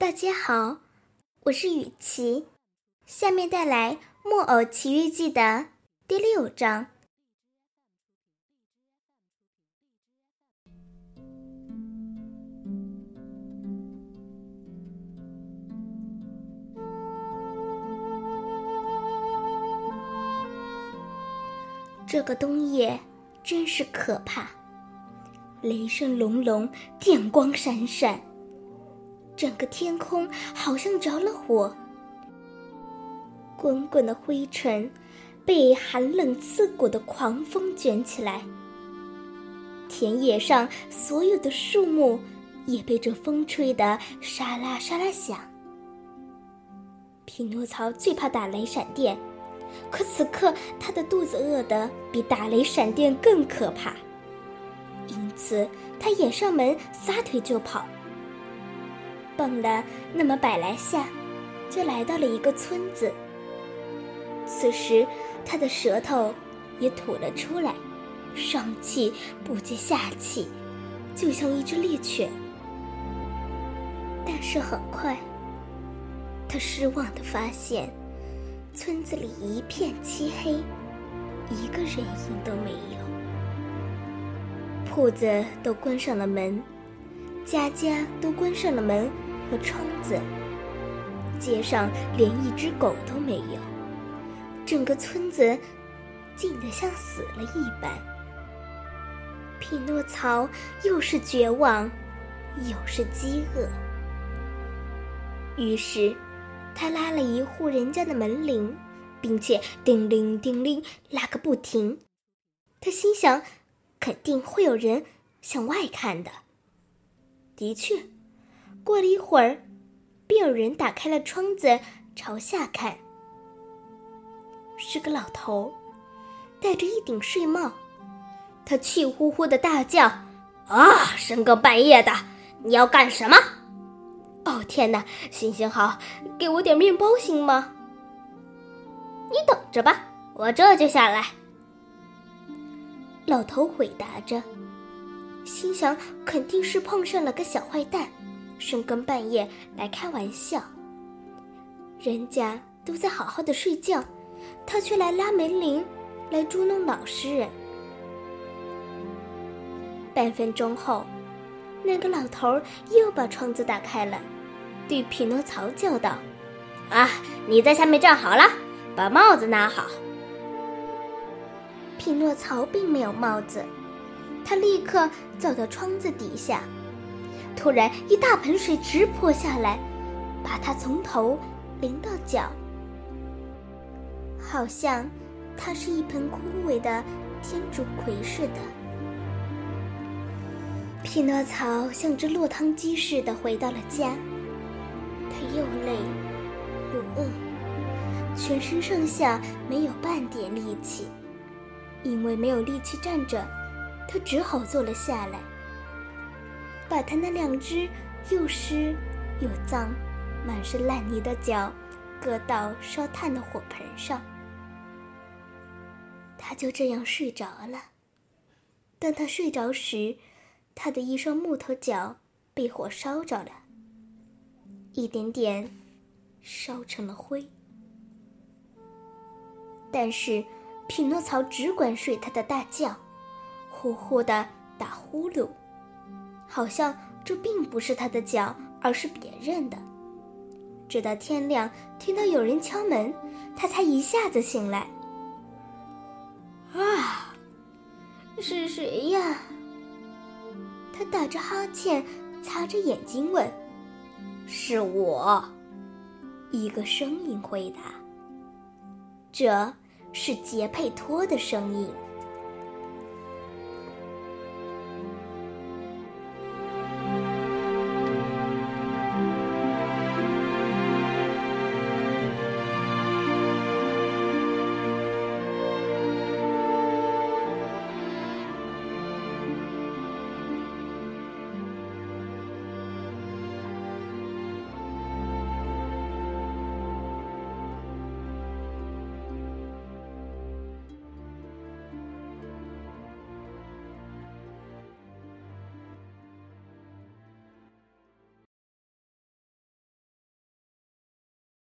大家好，我是雨琪，下面带来《木偶奇遇记》的第六章。这个冬夜真是可怕，雷声隆隆，电光闪闪。整个天空好像着了火，滚滚的灰尘被寒冷刺骨的狂风卷起来。田野上所有的树木也被这风吹得沙啦沙啦响。匹诺曹最怕打雷闪电，可此刻他的肚子饿得比打雷闪电更可怕，因此他掩上门，撒腿就跑。蹦了那么百来下，就来到了一个村子。此时，他的舌头也吐了出来，上气不接下气，就像一只猎犬。但是很快，他失望的发现，村子里一片漆黑，一个人影都没有。铺子都关上了门，家家都关上了门。和窗子，街上连一只狗都没有，整个村子静得像死了一般。匹诺曹又是绝望，又是饥饿，于是他拉了一户人家的门铃，并且叮铃叮铃拉个不停。他心想，肯定会有人向外看的。的确。过了一会儿，便有人打开了窗子朝下看。是个老头，戴着一顶睡帽。他气呼呼的大叫：“啊，深更半夜的，你要干什么？哦，天哪！行行好，给我点面包行吗？你等着吧，我这就下来。”老头回答着，心想肯定是碰上了个小坏蛋。深更半夜来开玩笑，人家都在好好的睡觉，他却来拉门铃，来捉弄老实人。半分钟后，那个老头又把窗子打开了，对匹诺曹叫道：“啊，你在下面站好了，把帽子拿好。”匹诺曹并没有帽子，他立刻走到窗子底下。突然，一大盆水直泼下来，把他从头淋到脚，好像他是一盆枯萎的天竺葵似的。匹诺曹像只落汤鸡似的回到了家，他又累又饿，全身上下没有半点力气，因为没有力气站着，他只好坐了下来。把他那两只又湿又脏、满是烂泥的脚搁到烧炭的火盆上，他就这样睡着了。当他睡着时，他的一双木头脚被火烧着了，一点点烧成了灰。但是匹诺曹只管睡他的大觉，呼呼的打呼噜。好像这并不是他的脚，而是别人的。直到天亮，听到有人敲门，他才一下子醒来。啊，是谁呀？他打着哈欠，擦着眼睛问：“是我。”一个声音回答：“这是杰佩托的声音。”